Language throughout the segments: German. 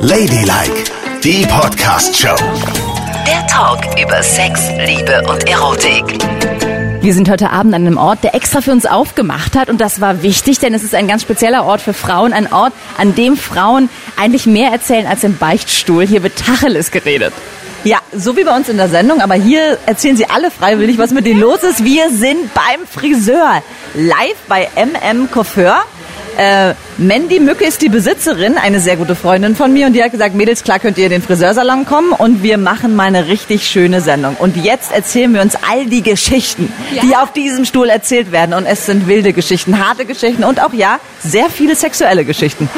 Ladylike, die Podcast-Show. Der Talk über Sex, Liebe und Erotik. Wir sind heute Abend an einem Ort, der extra für uns aufgemacht hat und das war wichtig, denn es ist ein ganz spezieller Ort für Frauen, ein Ort, an dem Frauen eigentlich mehr erzählen als im Beichtstuhl. Hier wird Tacheles geredet. Ja, so wie bei uns in der Sendung, aber hier erzählen sie alle freiwillig, was mit denen los ist. Wir sind beim Friseur, live bei MM Coiffeur. Äh, Mandy Mücke ist die Besitzerin, eine sehr gute Freundin von mir und die hat gesagt, Mädels, klar könnt ihr in den Friseursalon kommen und wir machen mal eine richtig schöne Sendung. Und jetzt erzählen wir uns all die Geschichten, ja. die auf diesem Stuhl erzählt werden und es sind wilde Geschichten, harte Geschichten und auch ja, sehr viele sexuelle Geschichten.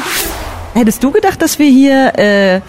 Hättest du gedacht, dass wir hier äh,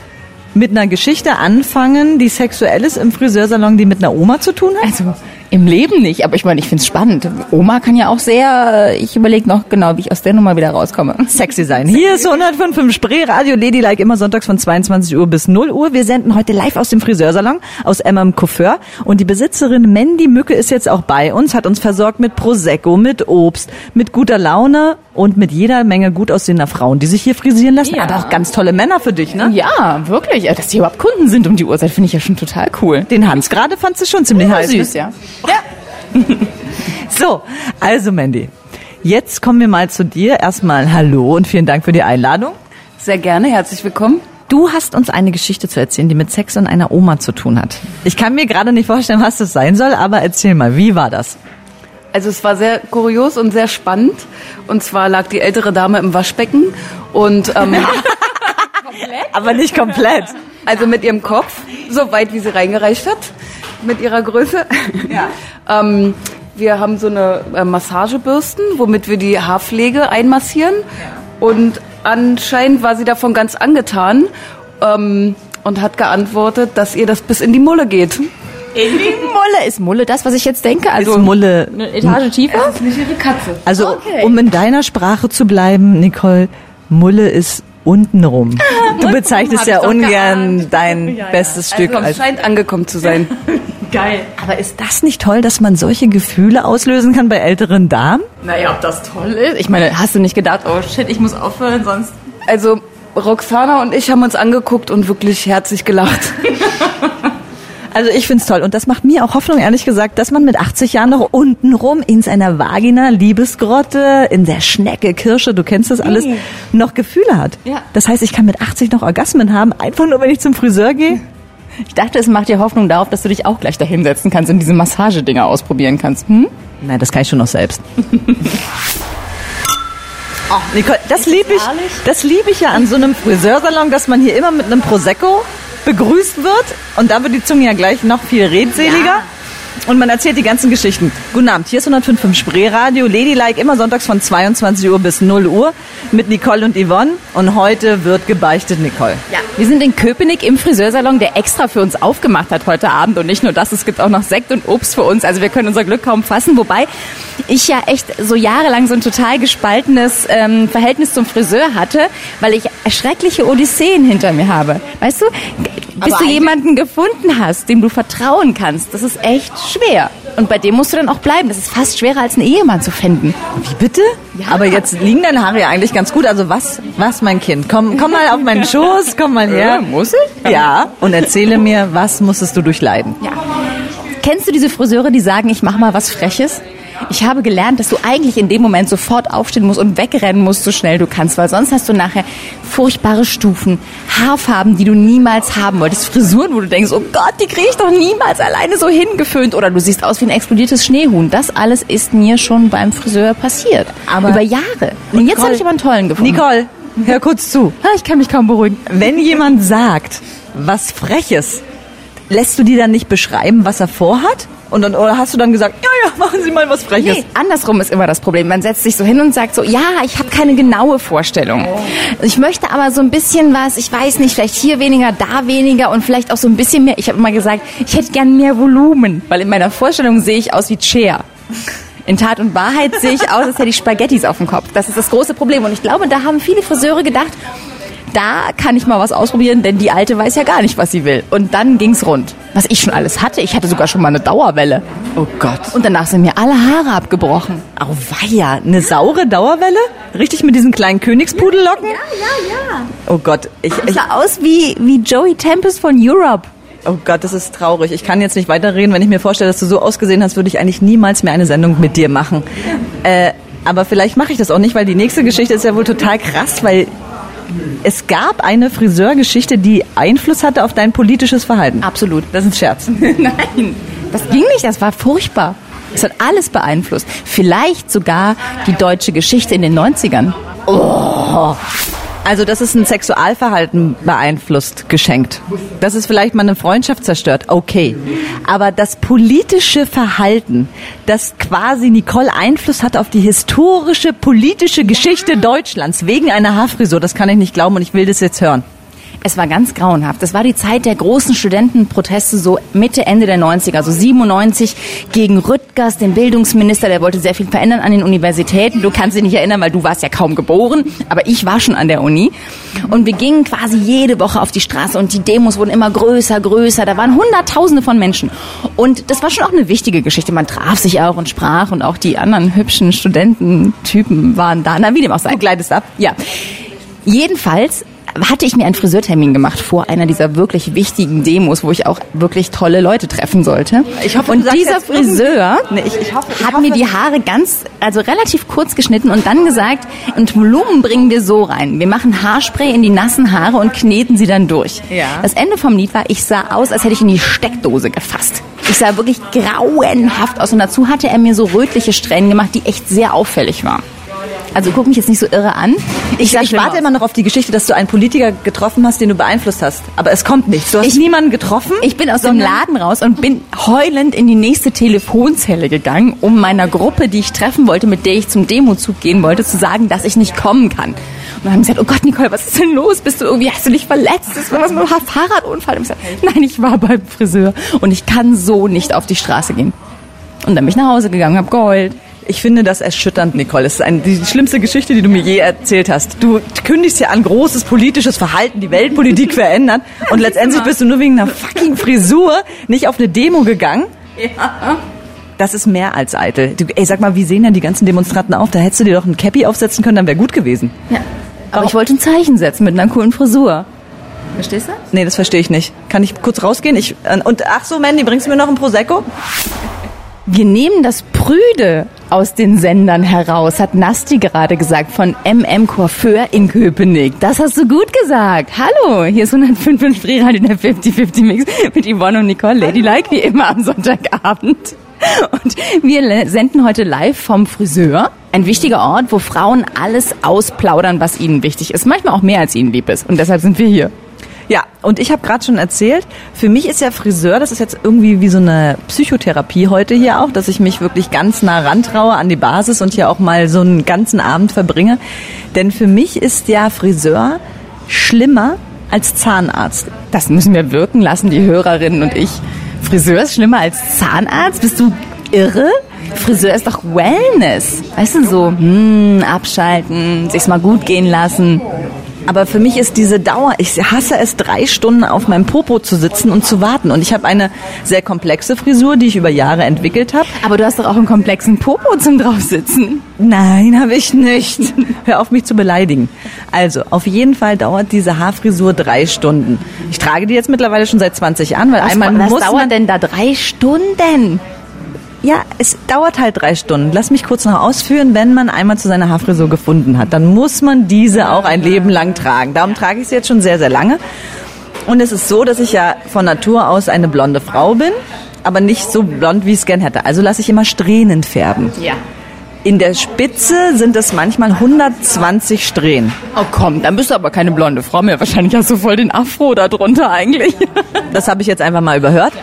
mit einer Geschichte anfangen, die sexuell ist im Friseursalon, die mit einer Oma zu tun hat? Also im Leben nicht, aber ich meine, ich finde es spannend. Oma kann ja auch sehr, ich überlege noch genau, wie ich aus der Nummer wieder rauskomme. Sexy sein. Hier ist 105.5 Spree Radio Ladylike, immer sonntags von 22 Uhr bis 0 Uhr. Wir senden heute live aus dem Friseursalon, aus MM Coiffeur. Und die Besitzerin Mandy Mücke ist jetzt auch bei uns, hat uns versorgt mit Prosecco, mit Obst, mit guter Laune und mit jeder Menge gut aussehender Frauen, die sich hier frisieren lassen. Ja. Aber auch ganz tolle Männer für dich, ne? Ja, wirklich. Dass hier überhaupt Kunden sind um die Uhrzeit, finde ich ja schon total cool. Den Hans gerade fand du schon ziemlich ja, heiß. Süß, ne? ja. Ja. so, also Mandy, jetzt kommen wir mal zu dir. Erstmal Hallo und vielen Dank für die Einladung. Sehr gerne, herzlich willkommen. Du hast uns eine Geschichte zu erzählen, die mit Sex und einer Oma zu tun hat. Ich kann mir gerade nicht vorstellen, was das sein soll, aber erzähl mal, wie war das? Also es war sehr kurios und sehr spannend. Und zwar lag die ältere Dame im Waschbecken und ähm, aber nicht komplett. Also mit ihrem Kopf, so weit wie sie reingereicht hat mit ihrer Größe. Ja. ähm, wir haben so eine äh, Massagebürsten, womit wir die Haarpflege einmassieren. Ja. Und anscheinend war sie davon ganz angetan ähm, und hat geantwortet, dass ihr das bis in die Mulle geht. In Mulle. Ist Mulle das, was ich jetzt denke? Also ist Mulle eine Etage tiefer? Das ist nicht ihre Katze. Also, okay. um in deiner Sprache zu bleiben, Nicole, Mulle ist untenrum. Du bezeichnest ja ungern dein ja, bestes ja. Stück. Also, es scheint angekommen zu sein. Geil. Aber ist das nicht toll, dass man solche Gefühle auslösen kann bei älteren Damen? Naja, ob das toll ist? Ich meine, hast du nicht gedacht, oh shit, ich muss aufhören, sonst... Also, Roxana und ich haben uns angeguckt und wirklich herzlich gelacht. Also ich find's toll und das macht mir auch Hoffnung, ehrlich gesagt, dass man mit 80 Jahren noch untenrum in seiner Vagina, Liebesgrotte, in der Schnecke, Kirsche, du kennst das alles, mhm. noch Gefühle hat. Ja. Das heißt, ich kann mit 80 noch Orgasmen haben, einfach nur, wenn ich zum Friseur gehe. Ich dachte, es macht dir Hoffnung darauf, dass du dich auch gleich dahinsetzen kannst und diese Massagedinger ausprobieren kannst. Hm? Nein, das kann ich schon noch selbst. Oh, Nicole, das liebe ich, das liebe ich ja an so einem Friseursalon, dass man hier immer mit einem Prosecco begrüßt wird. Und da wird die Zunge ja gleich noch viel redseliger. Ja. Und man erzählt die ganzen Geschichten. Guten Abend, hier ist 105.5 Spreeradio, Ladylike, immer sonntags von 22 Uhr bis 0 Uhr mit Nicole und Yvonne. Und heute wird gebeichtet, Nicole. Ja, wir sind in Köpenick im Friseursalon, der extra für uns aufgemacht hat heute Abend. Und nicht nur das, es gibt auch noch Sekt und Obst für uns. Also wir können unser Glück kaum fassen. Wobei ich ja echt so jahrelang so ein total gespaltenes ähm, Verhältnis zum Friseur hatte, weil ich schreckliche Odysseen hinter mir habe. Weißt du, bis du jemanden gefunden hast, dem du vertrauen kannst, das ist echt schwer. Und bei dem musst du dann auch bleiben. Das ist fast schwerer, als einen Ehemann zu finden. Wie bitte? Ja. Aber jetzt liegen deine Haare ja eigentlich ganz gut. Also was, was, mein Kind? Komm, komm mal auf meinen Schoß, komm mal her. Äh, muss ich? Ja. Und erzähle mir, was musstest du durchleiden? Ja. Kennst du diese Friseure, die sagen, ich mach mal was Freches? Ich habe gelernt, dass du eigentlich in dem Moment sofort aufstehen musst und wegrennen musst, so schnell du kannst, weil sonst hast du nachher furchtbare Stufen, Haarfarben, die du niemals haben wolltest, Frisuren, wo du denkst, oh Gott, die kriege ich doch niemals alleine so hingeföhnt oder du siehst aus wie ein explodiertes Schneehuhn. Das alles ist mir schon beim Friseur passiert. Aber Über Jahre. Und jetzt habe ich aber einen tollen gefunden. Nicole, hör kurz zu. Ich kann mich kaum beruhigen. Wenn jemand sagt, was Freches, lässt du die dann nicht beschreiben, was er vorhat? Und dann, oder hast du dann gesagt, ja, ja, machen Sie mal was Freches? Nee, andersrum ist immer das Problem. Man setzt sich so hin und sagt so, ja, ich habe keine genaue Vorstellung. Oh. Ich möchte aber so ein bisschen was, ich weiß nicht, vielleicht hier weniger, da weniger und vielleicht auch so ein bisschen mehr. Ich habe immer gesagt, ich hätte gern mehr Volumen, weil in meiner Vorstellung sehe ich aus wie Cher. In Tat und Wahrheit sehe ich aus, als hätte ich Spaghettis auf dem Kopf. Das ist das große Problem. Und ich glaube, da haben viele Friseure gedacht, da kann ich mal was ausprobieren, denn die Alte weiß ja gar nicht, was sie will. Und dann ging's rund. Was ich schon alles hatte. Ich hatte sogar schon mal eine Dauerwelle. Oh Gott. Und danach sind mir alle Haare abgebrochen. Auweia, eine saure Dauerwelle? Richtig mit diesen kleinen Königspudellocken? Ja, ja, ja. Oh Gott, ich, Ich sah aus wie, wie Joey Tempest von Europe. oh Gott, das ist traurig. Ich kann jetzt nicht weiterreden. Wenn ich mir vorstelle, dass du so ausgesehen hast, würde ich eigentlich niemals mehr eine Sendung mit dir machen. Äh, aber vielleicht mache ich das auch nicht, weil die nächste Geschichte ist ja wohl total krass, weil es gab eine Friseurgeschichte, die Einfluss hatte auf dein politisches Verhalten. Absolut. Das ist ein Scherz. Nein, das ging nicht, das war furchtbar. Es hat alles beeinflusst. Vielleicht sogar die deutsche Geschichte in den 90ern. Also, das ist ein Sexualverhalten beeinflusst, geschenkt. Das ist vielleicht mal eine Freundschaft zerstört, okay. Aber das politische Verhalten, das quasi Nicole Einfluss hat auf die historische politische Geschichte Deutschlands wegen einer Haarfrisur, das kann ich nicht glauben und ich will das jetzt hören. Es war ganz grauenhaft. Das war die Zeit der großen Studentenproteste, so Mitte, Ende der 90er, so 97 gegen Rüttgers, den Bildungsminister, der wollte sehr viel verändern an den Universitäten. Du kannst dich nicht erinnern, weil du warst ja kaum geboren, aber ich war schon an der Uni. Und wir gingen quasi jede Woche auf die Straße und die Demos wurden immer größer, größer. Da waren Hunderttausende von Menschen. Und das war schon auch eine wichtige Geschichte. Man traf sich auch und sprach und auch die anderen hübschen Studententypen waren da. Na, wie dem auch sei. Gleitest ab. Ja. Jedenfalls hatte ich mir einen Friseurtermin gemacht vor einer dieser wirklich wichtigen Demos, wo ich auch wirklich tolle Leute treffen sollte. Ich hoffe, und dieser Friseur Nee, ich- ich hoffe- ich hat hoffe- mir die Haare ganz, also relativ kurz geschnitten und dann gesagt, und Volumen bringen wir so rein. Wir machen Haarspray in die nassen Haare und kneten sie dann durch. Ja. Das Ende vom Lied war, ich sah aus, als hätte ich in die Steckdose gefasst. Ich sah wirklich grauenhaft aus und dazu hatte er mir so rötliche Strähnen gemacht, die echt sehr auffällig waren. Also guck mich jetzt nicht so irre an. Ich, ich schlimm warte aus. immer noch auf die Geschichte, dass du einen Politiker getroffen hast, den du beeinflusst hast. Aber es kommt nicht. Du hast Ich- niemanden getroffen? Ich bin aus dem Laden raus und bin heulend in die nächste Telefonzelle gegangen, um meiner Gruppe, die ich treffen wollte, mit der ich zum Demozug gehen wollte, zu sagen, dass ich nicht kommen kann. Und dann haben sie gesagt, oh Gott, Nicole, was ist denn los? Bist du irgendwie, hast du dich verletzt? Ist was mit einem Fahrradunfall? Und ich gesagt, nein, ich war beim Friseur und ich kann so nicht auf die Straße gehen. Und dann bin ich nach Hause gegangen, hab geheult. Ich finde das erschütternd, Nicole. Das ist eine, die schlimmste Geschichte, die du mir je erzählt hast. Du kündigst ja an großes politisches Verhalten, die Weltpolitik verändert und letztendlich bist du nur wegen einer fucking Frisur nicht auf eine Demo gegangen. Ja. Das ist mehr als eitel. Du, ey, sag mal, wie sehen denn die ganzen Demonstranten auf? Da hättest du dir doch ein Cappy aufsetzen können, dann wäre gut gewesen. Ja. Aber ich wollte ein Zeichen setzen mit einer coolen Frisur. Verstehst du? Nee, das verstehe ich nicht. Kann ich kurz rausgehen? Ich, äh, und ach so, Mandy, bringst du mir noch ein Prosecco? Wir nehmen das Prüde aus den Sendern heraus, hat Nasti gerade gesagt, von MM Coiffeur in Köpenick. Das hast du gut gesagt. Hallo, hier ist 105 in der 50-50 Mix mit Yvonne und Nicole, Ladylike, wie immer am Sonntagabend. Und wir senden heute live vom Friseur. Ein wichtiger Ort, wo Frauen alles ausplaudern, was ihnen wichtig ist. Manchmal auch mehr, als ihnen lieb ist. Und deshalb sind wir hier. Ja, und ich habe gerade schon erzählt, für mich ist ja Friseur, das ist jetzt irgendwie wie so eine Psychotherapie heute hier auch, dass ich mich wirklich ganz nah rantraue an die Basis und hier auch mal so einen ganzen Abend verbringe. Denn für mich ist ja Friseur schlimmer als Zahnarzt. Das müssen wir wirken lassen, die Hörerinnen und ich. Friseur ist schlimmer als Zahnarzt? Bist du irre? Friseur ist doch Wellness. Weißt du, so, hm, abschalten, sich's mal gut gehen lassen. Aber für mich ist diese Dauer, ich hasse es, drei Stunden auf meinem Popo zu sitzen und zu warten. Und ich habe eine sehr komplexe Frisur, die ich über Jahre entwickelt habe. Aber du hast doch auch einen komplexen Popo zum draufsitzen. Nein, habe ich nicht. Hör auf, mich zu beleidigen. Also, auf jeden Fall dauert diese Haarfrisur drei Stunden. Ich trage die jetzt mittlerweile schon seit 20 Jahren, weil Was, einmal was muss dauert man, denn da drei Stunden? Ja, es dauert halt drei Stunden. Lass mich kurz noch ausführen. Wenn man einmal zu seiner Haarfrisur gefunden hat, dann muss man diese auch ein Leben lang tragen. Darum trage ich sie jetzt schon sehr, sehr lange. Und es ist so, dass ich ja von Natur aus eine blonde Frau bin, aber nicht so blond, wie ich es gern hätte. Also lasse ich immer Strähnen färben. Ja. In der Spitze sind es manchmal 120 Strähnen. Oh komm, dann bist du aber keine blonde Frau mehr. Wahrscheinlich hast du voll den Afro da drunter eigentlich. Das habe ich jetzt einfach mal überhört.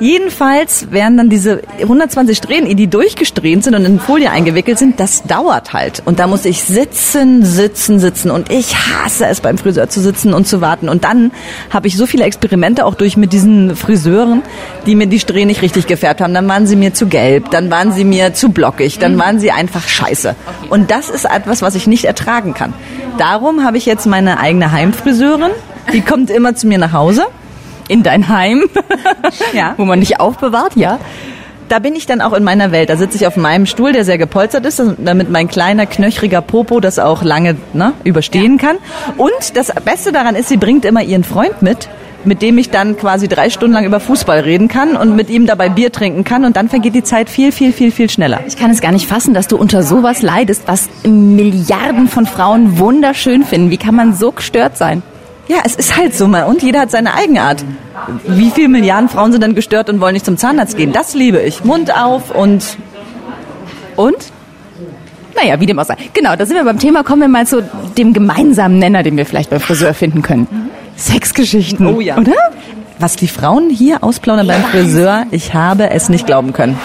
Jedenfalls werden dann diese 120 Strähnen, die durchgesträhnt sind und in Folie eingewickelt sind, das dauert halt. Und da muss ich sitzen, sitzen, sitzen. Und ich hasse es, beim Friseur zu sitzen und zu warten. Und dann habe ich so viele Experimente auch durch mit diesen Friseuren, die mir die Strähnen nicht richtig gefärbt haben. Dann waren sie mir zu gelb, dann waren sie mir zu blockig, dann waren sie einfach scheiße. Und das ist etwas, was ich nicht ertragen kann. Darum habe ich jetzt meine eigene Heimfriseurin. Die kommt immer zu mir nach Hause. In dein Heim, Ja. wo man dich aufbewahrt, ja. Da bin ich dann auch in meiner Welt. Da sitze ich auf meinem Stuhl, der sehr gepolstert ist, damit mein kleiner, knöchriger Popo das auch lange ne, überstehen kann. Und das Beste daran ist, sie bringt immer ihren Freund mit, mit dem ich dann quasi drei Stunden lang über Fußball reden kann und mit ihm dabei Bier trinken kann. Und dann vergeht die Zeit viel, viel, viel, viel schneller. Ich kann es gar nicht fassen, dass du unter sowas leidest, was Milliarden von Frauen wunderschön finden. Wie kann man so gestört sein? Ja, es ist halt so mal. Und jeder hat seine Eigenart. Wie viele Milliarden Frauen sind dann gestört und wollen nicht zum Zahnarzt gehen? Das liebe ich. Mund auf und Und? Naja, wie dem auch sei. Genau, da sind wir beim Thema. Kommen wir mal zu dem gemeinsamen Nenner, den wir vielleicht beim Friseur finden können. Sexgeschichten. Oh ja. Oder? Was die Frauen hier ausplaudern beim Friseur, ich habe es nicht glauben können.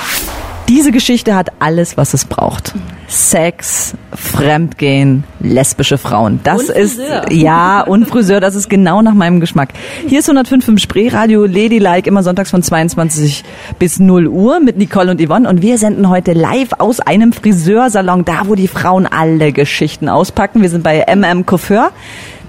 Diese Geschichte hat alles, was es braucht. Sex, Fremdgehen, lesbische Frauen. Das ist, ja, und Friseur, das ist genau nach meinem Geschmack. Hier ist 105 im Spreeradio Ladylike, immer sonntags von 22 bis 0 Uhr mit Nicole und Yvonne. Und wir senden heute live aus einem Friseursalon, da wo die Frauen alle Geschichten auspacken. Wir sind bei MM Coiffeur.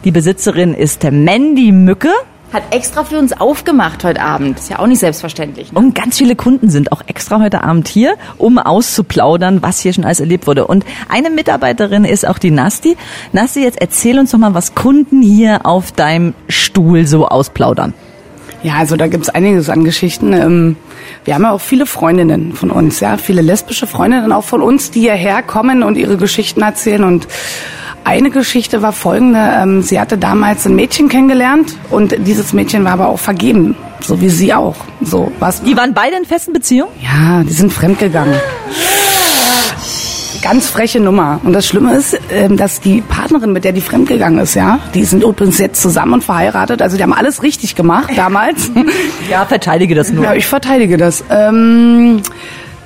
Die Besitzerin ist Mandy Mücke. Hat extra für uns aufgemacht heute Abend. Ist ja auch nicht selbstverständlich. Ne? Und ganz viele Kunden sind auch extra heute Abend hier, um auszuplaudern, was hier schon alles erlebt wurde. Und eine Mitarbeiterin ist auch die Nasti. Nasti, jetzt erzähl uns doch mal, was Kunden hier auf deinem Stuhl so ausplaudern. Ja, also da gibt's einiges an Geschichten. Ähm, Wir haben ja auch viele Freundinnen von uns, ja, viele lesbische Freundinnen auch von uns, die hierher kommen und ihre Geschichten erzählen. Und eine Geschichte war folgende. ähm, Sie hatte damals ein Mädchen kennengelernt und dieses Mädchen war aber auch vergeben, so wie sie auch. So was. Die waren beide in festen Beziehungen? Ja, die sind fremdgegangen. Ganz freche Nummer. Und das Schlimme ist, ähm, dass die Partnerin, mit der die fremdgegangen ist, ja, die sind übrigens jetzt zusammen und verheiratet. Also die haben alles richtig gemacht damals. Ja, verteidige das nur. Ja, ich verteidige das. Ähm,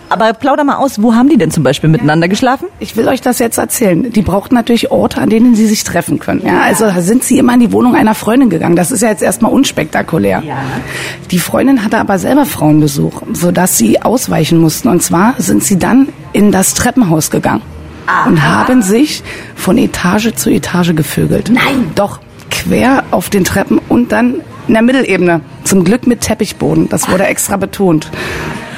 Aber plauder mal aus, wo haben die denn zum Beispiel miteinander geschlafen? ich will euch das jetzt erzählen. Die brauchten natürlich Orte, an denen sie sich treffen können. Ja, also sind sie immer in die Wohnung einer Freundin gegangen. Das ist ja jetzt erstmal unspektakulär. Die Freundin hatte aber selber Frauenbesuch, sodass sie ausweichen mussten. Und zwar sind sie dann in das Treppenhaus gegangen und haben sich von Etage zu Etage gevögelt. Nein, doch quer auf den Treppen und dann in der Mittelebene. Zum Glück mit Teppichboden. Das wurde extra betont.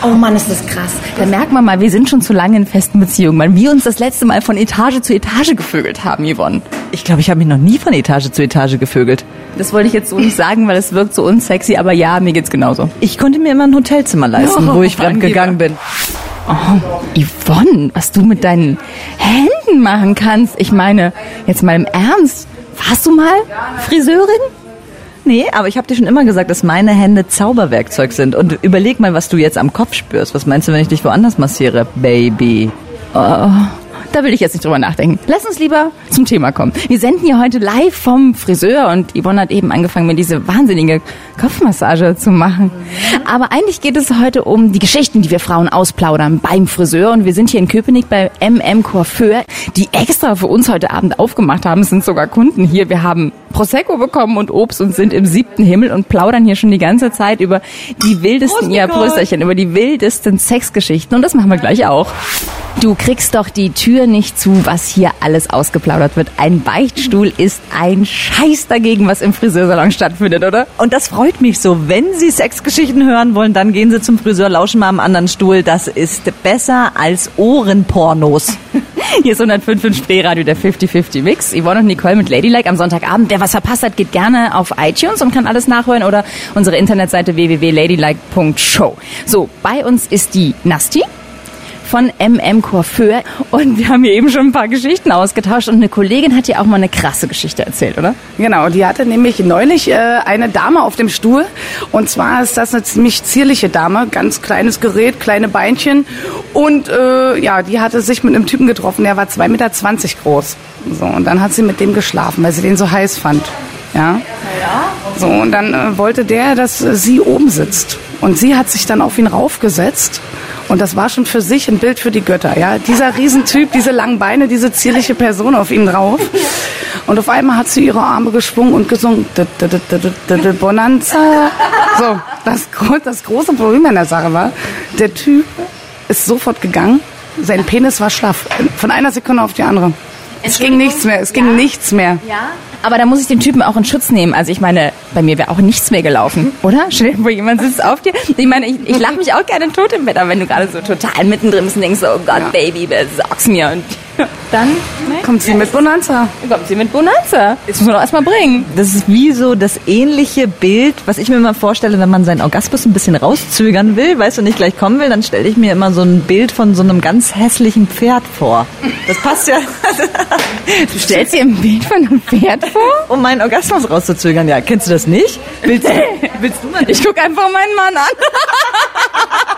Oh Mann, ist das krass. Da merkt man mal, wir sind schon zu lange in festen Beziehungen, weil wir uns das letzte Mal von Etage zu Etage gevögelt haben, Yvonne. Ich glaube, ich habe mich noch nie von Etage zu Etage gevögelt. Das wollte ich jetzt so nicht sagen, weil es wirkt so unsexy, aber ja, mir geht's genauso. Ich konnte mir immer ein Hotelzimmer leisten, Oh, wo ich Mann, fremd gegangen bin. Yvonne, was du mit deinen Händen machen kannst. Ich meine, jetzt mal im Ernst. Warst du mal Friseurin? Nee, aber ich habe dir schon immer gesagt, dass meine Hände Zauberwerkzeug sind. Und überleg mal, was du jetzt am Kopf spürst. Was meinst du, wenn ich dich woanders massiere, Baby? Da will ich jetzt nicht drüber nachdenken. Lass uns lieber zum Thema kommen. Wir senden hier heute live vom Friseur und Yvonne hat eben angefangen, mir diese wahnsinnige Kopfmassage zu machen. Aber eigentlich geht es heute um die Geschichten, die wir Frauen ausplaudern beim Friseur. Und wir sind hier in Köpenick bei MM Coiffeur, die extra für uns heute Abend aufgemacht haben. Es sind sogar Kunden hier. Wir haben Prosecco bekommen und Obst und sind im siebten Himmel und plaudern hier schon die ganze Zeit über die wildesten, ja, Prösterchen, über die wildesten Sexgeschichten. Und das machen wir gleich auch. Du kriegst doch die Tür nicht zu, was hier alles ausgeplaudert wird. Ein Beichtstuhl ist ein Scheiß dagegen, was im Friseursalon stattfindet, oder? Und das freut mich so. Wenn Sie Sexgeschichten hören wollen, dann gehen Sie zum Friseur, lauschen mal am anderen Stuhl. Das ist besser als Ohrenpornos. Hier ist 105 im Spreeradio, der 50-50 Mix. Yvonne und Nicole mit Ladylike am Sonntagabend. Wer was verpasst hat, geht gerne auf iTunes und kann alles nachhören oder unsere Internetseite www.ladylike.show. So, bei uns ist die Nasti von MM Coiffeur und wir haben hier eben schon ein paar Geschichten ausgetauscht und eine Kollegin hat dir auch mal eine krasse Geschichte erzählt, oder? Genau, die hatte nämlich neulich äh, eine Dame auf dem Stuhl. Und zwar ist das eine ziemlich zierliche Dame, ganz kleines Gerät, kleine Beinchen. Und äh, ja, die hatte sich mit einem Typen getroffen, der war 2,20 Meter groß. So, und dann hat sie mit dem geschlafen, weil sie den so heiß fand. Ja. So, und dann äh, wollte der, dass äh, sie oben sitzt. Und sie hat sich dann auf ihn raufgesetzt. Und das war schon für sich ein Bild für die Götter. Ja, dieser Riesentyp, diese langen Beine, diese zierliche Person auf ihn drauf. Und auf einmal hat sie ihre Arme geschwungen und gesungen. Bonanza. So, das, das große Problem an der Sache war, der Typ ist sofort gegangen. Sein Penis war schlaff. Von einer Sekunde auf die andere. Es ging nichts mehr, es ging nichts mehr. Ja. Aber da muss ich den Typen auch in Schutz nehmen. Also ich meine, bei mir wäre auch nichts mehr gelaufen, oder? Stell dir vor, jemand sitzt auf dir. Ich meine, ich, ich lache mich auch gerne tot im Bett, aber wenn du gerade so total mittendrin bist und denkst, oh Gott, Baby, besorg's mir. Und dann ne? Kommt sie mit Bonanza. kommt sie mit Bonanza. Jetzt muss man doch erstmal bringen. Das ist wie so das ähnliche Bild, was ich mir immer vorstelle, wenn man seinen Orgasmus ein bisschen rauszögern will, weißt du, nicht gleich kommen will, dann stelle ich mir immer so ein Bild von so einem ganz hässlichen Pferd vor. Das passt ja, Du stellst dir ein Bild von einem Pferd vor? um meinen Orgasmus rauszuzögern. Ja, kennst du das nicht? Willst du, willst du mal? Ich gucke einfach meinen Mann an.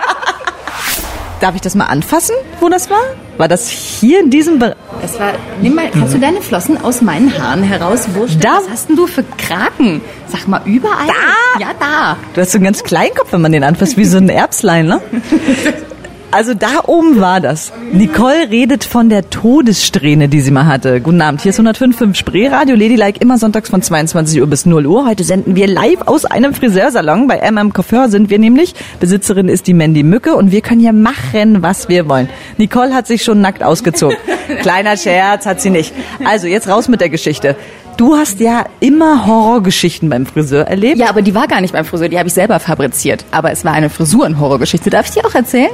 Darf ich das mal anfassen, wo das war? War das hier in diesem Bereich? Es war, nimm mal, kannst du deine Flossen aus meinen Haaren herauswurschteln? Da- Was hast denn du für Kraken? Sag mal, überall? Da? Ja, da. Du hast so einen ganz kleinen Kopf, wenn man den anfasst, wie so ein Erbslein, ne? Also da oben war das. Nicole redet von der Todessträhne, die sie mal hatte. Guten Abend, hier ist 105.5 Spreeradio, Ladylike, immer sonntags von 22 Uhr bis 0 Uhr. Heute senden wir live aus einem Friseursalon. Bei MM Coiffeur sind wir nämlich. Besitzerin ist die Mandy Mücke und wir können hier machen, was wir wollen. Nicole hat sich schon nackt ausgezogen. Kleiner Scherz hat sie nicht. Also jetzt raus mit der Geschichte. Du hast ja immer Horrorgeschichten beim Friseur erlebt. Ja, aber die war gar nicht beim Friseur, die habe ich selber fabriziert. Aber es war eine Frisurenhorrorgeschichte. Darf ich dir auch erzählen?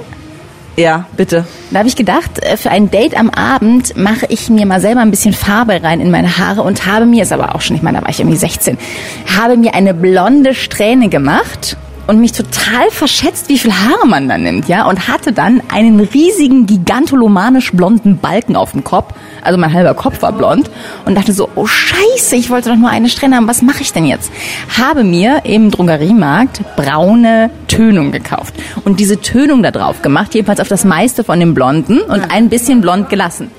Ja, bitte. Da habe ich gedacht, äh, für ein Date am Abend mache ich mir mal selber ein bisschen Farbe rein in meine Haare und habe mir, ist aber auch schon, ich meine, da war ich irgendwie 16, habe mir eine blonde Strähne gemacht und mich total verschätzt, wie viel Haare man da nimmt, ja, und hatte dann einen riesigen, gigantolomanisch blonden Balken auf dem Kopf, also mein halber Kopf war blond und dachte so, oh Scheiße, ich wollte doch nur eine Strähne haben, was mache ich denn jetzt? Habe mir im Drogeriemarkt braune Tönung gekauft und diese Tönung da drauf gemacht, jedenfalls auf das meiste von dem Blonden und ein bisschen blond gelassen.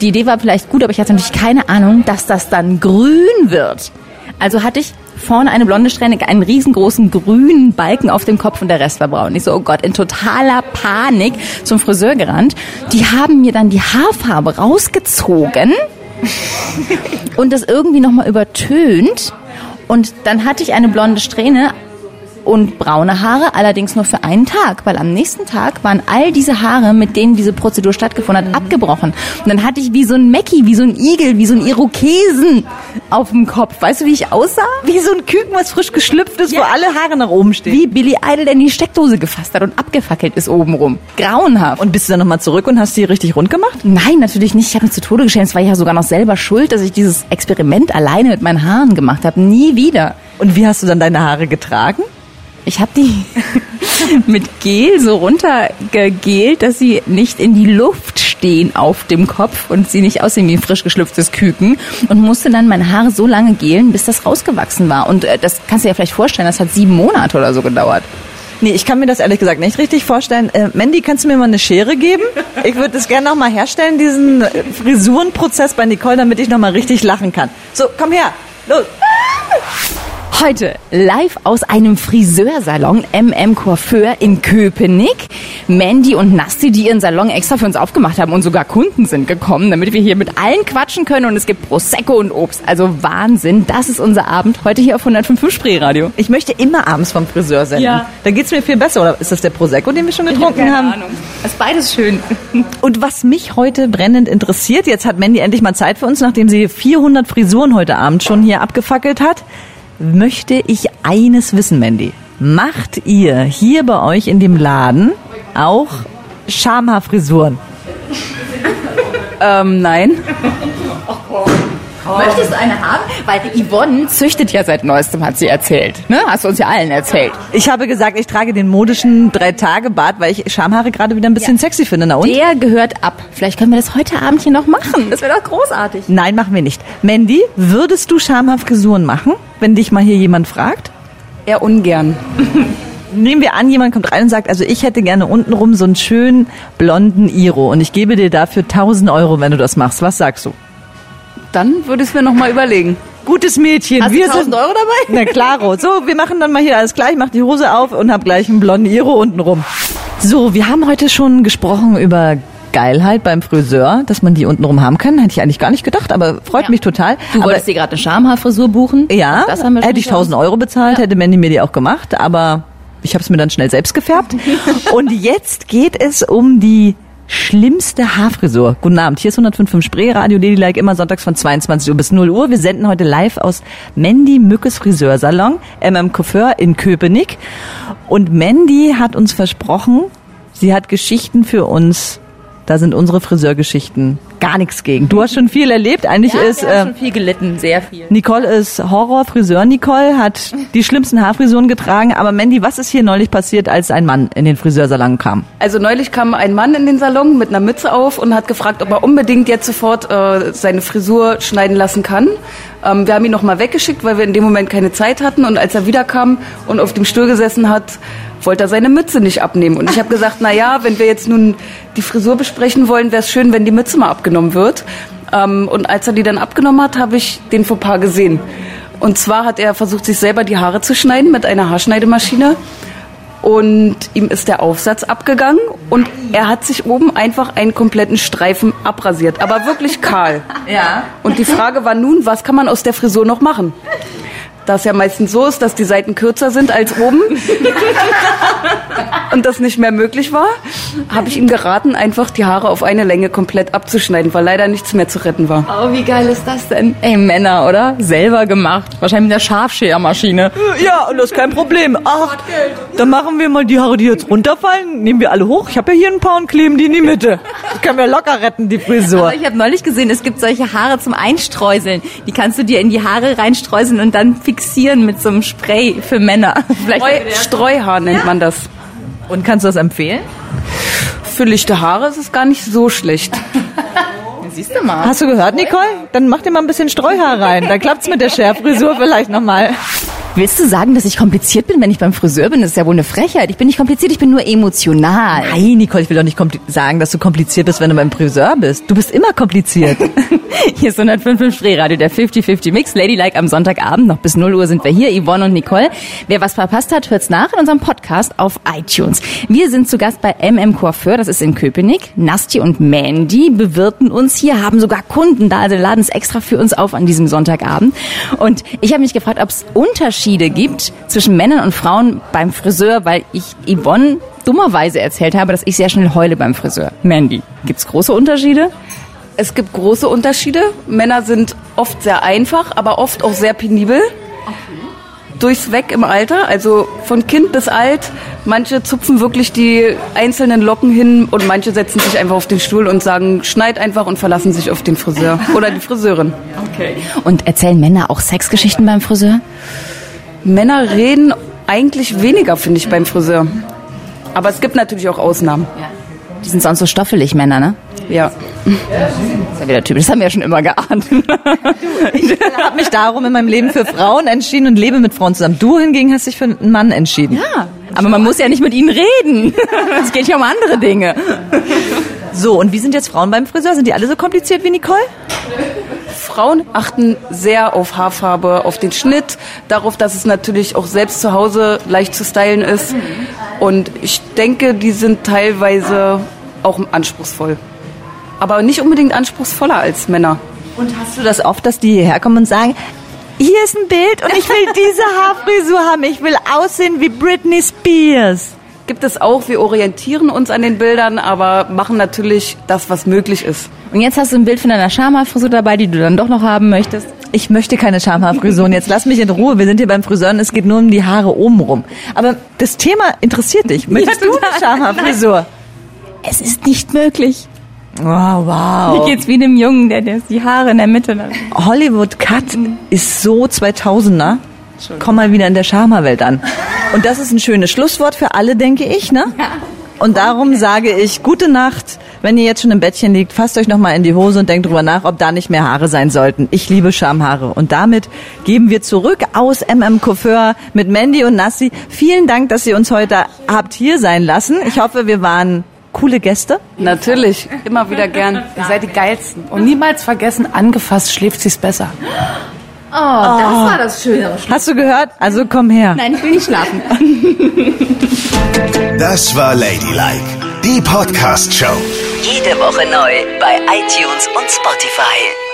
Die Idee war vielleicht gut, aber ich hatte natürlich keine Ahnung, dass das dann grün wird. Also hatte ich vorne eine blonde Strähne, einen riesengroßen grünen Balken auf dem Kopf und der Rest war braun. Ich so, oh Gott, in totaler Panik zum Friseur gerannt. Die haben mir dann die Haarfarbe rausgezogen und das irgendwie nochmal übertönt. Und dann hatte ich eine blonde Strähne und braune Haare, allerdings nur für einen Tag, weil am nächsten Tag waren all diese Haare, mit denen diese Prozedur stattgefunden hat, abgebrochen. Und dann hatte ich wie so ein Mackie, wie so ein Igel, wie so ein Irokesen auf dem Kopf. Weißt du, wie ich aussah? Wie so ein Küken, was frisch geschlüpft ist, Ja. wo alle Haare nach oben stehen. Wie Billy Idol, der in die Steckdose gefasst hat und abgefackelt ist obenrum. Grauenhaft. Und bist du dann nochmal zurück und hast die richtig rund gemacht? Nein, natürlich nicht. Ich habe mich zu Tode geschämt. Es war ja sogar noch selber schuld, dass ich dieses Experiment alleine mit meinen Haaren gemacht habe. Nie wieder. Und wie hast du dann deine Haare getragen? Ich habe die mit Gel so runtergegelt, dass sie nicht in die Luft stehen auf dem Kopf und sie nicht aussehen wie ein frisch geschlüpftes Küken und musste dann meine Haare so lange gelen, bis das rausgewachsen war. Und äh, das kannst du dir vielleicht vorstellen, das hat sieben Monate oder so gedauert. Nee, ich kann mir das ehrlich gesagt nicht richtig vorstellen. Äh, Mandy, kannst du mir mal eine Schere geben? Ich würde das gerne nochmal herstellen, diesen äh, Frisurenprozess bei Nicole, damit ich nochmal richtig lachen kann. So, komm her. Los. Heute live aus einem Friseursalon MM Coiffeur in Köpenick. Mandy und Nasti, die ihren Salon extra für uns aufgemacht haben und sogar Kunden sind gekommen, damit wir hier mit allen quatschen können und es gibt Prosecco und Obst. Also Wahnsinn, das ist unser Abend heute hier auf 105 Spreeradio. Ich möchte immer abends vom Friseur senden. Ja. Da geht's mir viel besser. Oder ist das der Prosecco, den wir schon getrunken haben? Das ist beides schön. Und was mich heute brennend interessiert, jetzt hat Mandy endlich mal Zeit für uns, nachdem sie 400 Frisuren heute Abend schon hier abgefackelt hat, möchte ich eines wissen, Mandy. Macht ihr hier bei euch in dem Laden auch Schamhaarfrisuren? Ähm, nein. Möchtest du eine haben? Weil Yvonne züchtet ja seit neuestem, hat sie erzählt. Ne? Hast du uns ja allen erzählt. Ich habe gesagt, ich trage den modischen Drei-Tage-Bart, weil ich Schamhaare gerade wieder ein bisschen sexy finde. Na und? Der gehört ab. Vielleicht können wir das heute Abend hier noch machen. Das wäre doch großartig. Nein, machen wir nicht. Mandy, würdest du Schamhaarfrisuren machen, wenn dich mal hier jemand fragt? Eher ungern. Nehmen wir an, jemand kommt rein und sagt, also ich hätte gerne untenrum so einen schönen blonden Iro und ich gebe dir dafür 1000 Euro, wenn du das machst. Was sagst du? Dann würde ich es mir noch mal überlegen. Gutes Mädchen. Hast du wir 1000 sind, Euro dabei? Na klaro. So, wir machen dann mal hier alles gleich. Ich mach die Hose auf und hab gleich einen blonden Iro untenrum. So, wir haben heute schon gesprochen über Geilheit beim Friseur, dass man die untenrum haben kann. Hätte ich eigentlich gar nicht gedacht, aber freut mich total. Du aber, wolltest dir gerade eine Schamhaarfrisur buchen? Ja, Das haben wir schon hätte ich hinter uns. 1000 Euro bezahlt, hätte Mandy mir die auch gemacht, aber ich habe es mir dann schnell selbst gefärbt. Und jetzt geht es um die schlimmste Haarfrisur. Guten Abend, hier ist 105.5 Spree, Radio Ladylike, immer sonntags von 22 Uhr bis 0 Uhr. Wir senden heute live aus Mandy Mückes Friseursalon, MM Coiffeur in Köpenick. Und Mandy hat uns versprochen, sie hat Geschichten für uns. Da sind unsere Friseurgeschichten gar nichts gegen. Du hast schon viel erlebt. Eigentlich Ja, ist wir haben äh, schon viel gelitten, sehr viel. Nicole ist Horrorfriseur. Nicole hat die schlimmsten Haarfrisuren getragen. Aber Mandy, was ist hier neulich passiert, als ein Mann in den Friseursalon kam? Also neulich kam ein Mann in den Salon mit einer Mütze auf und hat gefragt, ob er unbedingt jetzt sofort äh, seine Frisur schneiden lassen kann. Ähm, wir haben ihn nochmal weggeschickt, weil wir in dem Moment keine Zeit hatten. Und als er wiederkam und auf dem Stuhl gesessen hat, wollte er seine Mütze nicht abnehmen. Und ich habe gesagt, na ja, wenn wir jetzt nun die Frisur besprechen wollen, wäre es schön, wenn die Mütze mal abgenommen wird. Ähm, und als er die dann abgenommen hat, habe ich den Fauxpas gesehen. Und zwar hat er versucht, sich selber die Haare zu schneiden mit einer Haarschneidemaschine und ihm ist der Aufsatz abgegangen und er hat sich oben einfach einen kompletten Streifen abrasiert, aber wirklich kahl. Ja. Und die Frage war nun, was kann man aus der Frisur noch machen? Da es ja meistens so ist, dass die Seiten kürzer sind als oben und das nicht mehr möglich war, habe ich ihm geraten, einfach die Haare auf eine Länge komplett abzuschneiden, weil leider nichts mehr zu retten war. Oh, wie geil ist das denn? Ey, Männer, oder? Selber gemacht. Wahrscheinlich mit der Scharfschermaschine. Ja, und das ist kein Problem. Ach, dann machen wir mal die Haare, die jetzt runterfallen, nehmen wir alle hoch. Ich habe ja hier ein paar und kleben die in die Mitte. Das können wir locker retten, die Frisur. Aber ich habe neulich gesehen, es gibt solche Haare zum Einstreuseln. Die kannst du dir in die Haare reinstreuseln und dann fixieren mit so einem Spray für Männer. Vielleicht Streu, Streuhaar nennt man das. Und kannst du das empfehlen? Für lichte Haare ist es gar nicht so schlecht. siehst du mal. Hast du gehört, Nicole? Dann mach dir mal ein bisschen Streuhaar rein. Dann klappt's mit der Scherfrisur vielleicht nochmal. Willst du sagen, dass ich kompliziert bin, wenn ich beim Friseur bin? Das ist ja wohl eine Frechheit. Ich bin nicht kompliziert, ich bin nur emotional. Nein, Nicole, ich will doch nicht sagen, dass du kompliziert bist, wenn du beim Friseur bist. Du bist immer kompliziert. Hier ist 105 Spreeradio, der 50-50 Mix. Ladylike am Sonntagabend, noch bis 0 Uhr sind wir hier, Yvonne und Nicole. Wer was verpasst hat, hört's nach in unserem Podcast auf iTunes. Wir sind zu Gast bei MM Coiffeur, das ist in Köpenick. Nasti und Mandy bewirten uns hier, haben sogar Kunden da, also laden es extra für uns auf an diesem Sonntagabend. Und ich habe mich gefragt, ob es Unterschiede gibt zwischen Männern und Frauen beim Friseur, weil ich Yvonne dummerweise erzählt habe, dass ich sehr schnell heule beim Friseur. Mandy, gibt's große Unterschiede? Es gibt große Unterschiede. Männer sind oft sehr einfach, aber oft auch sehr penibel. Durchs Weg im Alter, also von Kind bis alt. Manche zupfen wirklich die einzelnen Locken hin und manche setzen sich einfach auf den Stuhl und sagen, schneid einfach und verlassen sich auf den Friseur oder die Friseurin. Und erzählen Männer auch Sexgeschichten beim Friseur? Männer reden eigentlich weniger, finde ich, beim Friseur. Aber es gibt natürlich auch Ausnahmen. Die sind sonst so stoffelig, Männer, ne? Ja. Das ist ja wieder typisch, das haben wir ja schon immer geahnt. Ich habe mich darum in meinem Leben für Frauen entschieden und lebe mit Frauen zusammen. Du hingegen hast dich für einen Mann entschieden. Ja, aber man muss ja nicht mit ihnen reden. Es geht ja um andere Dinge. So, und wie sind jetzt Frauen beim Friseur? Sind die alle so kompliziert wie Nicole? Frauen achten sehr auf Haarfarbe, auf den Schnitt, darauf, dass es natürlich auch selbst zu Hause leicht zu stylen ist. Und ich denke, die sind teilweise auch anspruchsvoll. Aber nicht unbedingt anspruchsvoller als Männer. Und hast du das oft, dass die hierher kommen und sagen, hier ist ein Bild und ich will diese Haarfrisur haben. Ich will aussehen wie Britney Spears. Gibt es auch, wir orientieren uns an den Bildern, aber machen natürlich das, was möglich ist. Und jetzt hast du ein Bild von deiner Schamhaarfrisur dabei, die du dann doch noch haben möchtest. Ich möchte keine Schamhaarfrisuren. Jetzt lass mich in Ruhe. Wir sind hier beim Friseur und es geht nur um die Haare oben rum. Aber das Thema interessiert dich. Möchtest du eine Schamhaarfrisur? Es ist nicht möglich. Oh, wow. Mir geht's wie einem Jungen, der, der die Haare in der Mitte hat. Hollywood Cut ist so 2000er. Komm mal wieder in der Schamhaarwelt an. Und das ist ein schönes Schlusswort für alle, denke ich, ne? Und darum sage ich, gute Nacht. Wenn ihr jetzt schon im Bettchen liegt, fasst euch nochmal in die Hose und denkt drüber nach, ob da nicht mehr Haare sein sollten. Ich liebe Schamhaare. Und damit geben wir zurück aus MM Coiffeur mit Mandy und Nassi. Vielen Dank, dass ihr uns heute habt hier sein lassen. Ich hoffe, wir waren coole Gäste. Natürlich, immer wieder gern. Ihr seid die geilsten. Und niemals vergessen, angefasst schläft sich's besser. Oh, das war das Schöne. Hast du gehört? Also komm her. Nein, ich will nicht schlafen. Das war Ladylike, die Podcast-Show. Jede Woche neu bei iTunes und Spotify.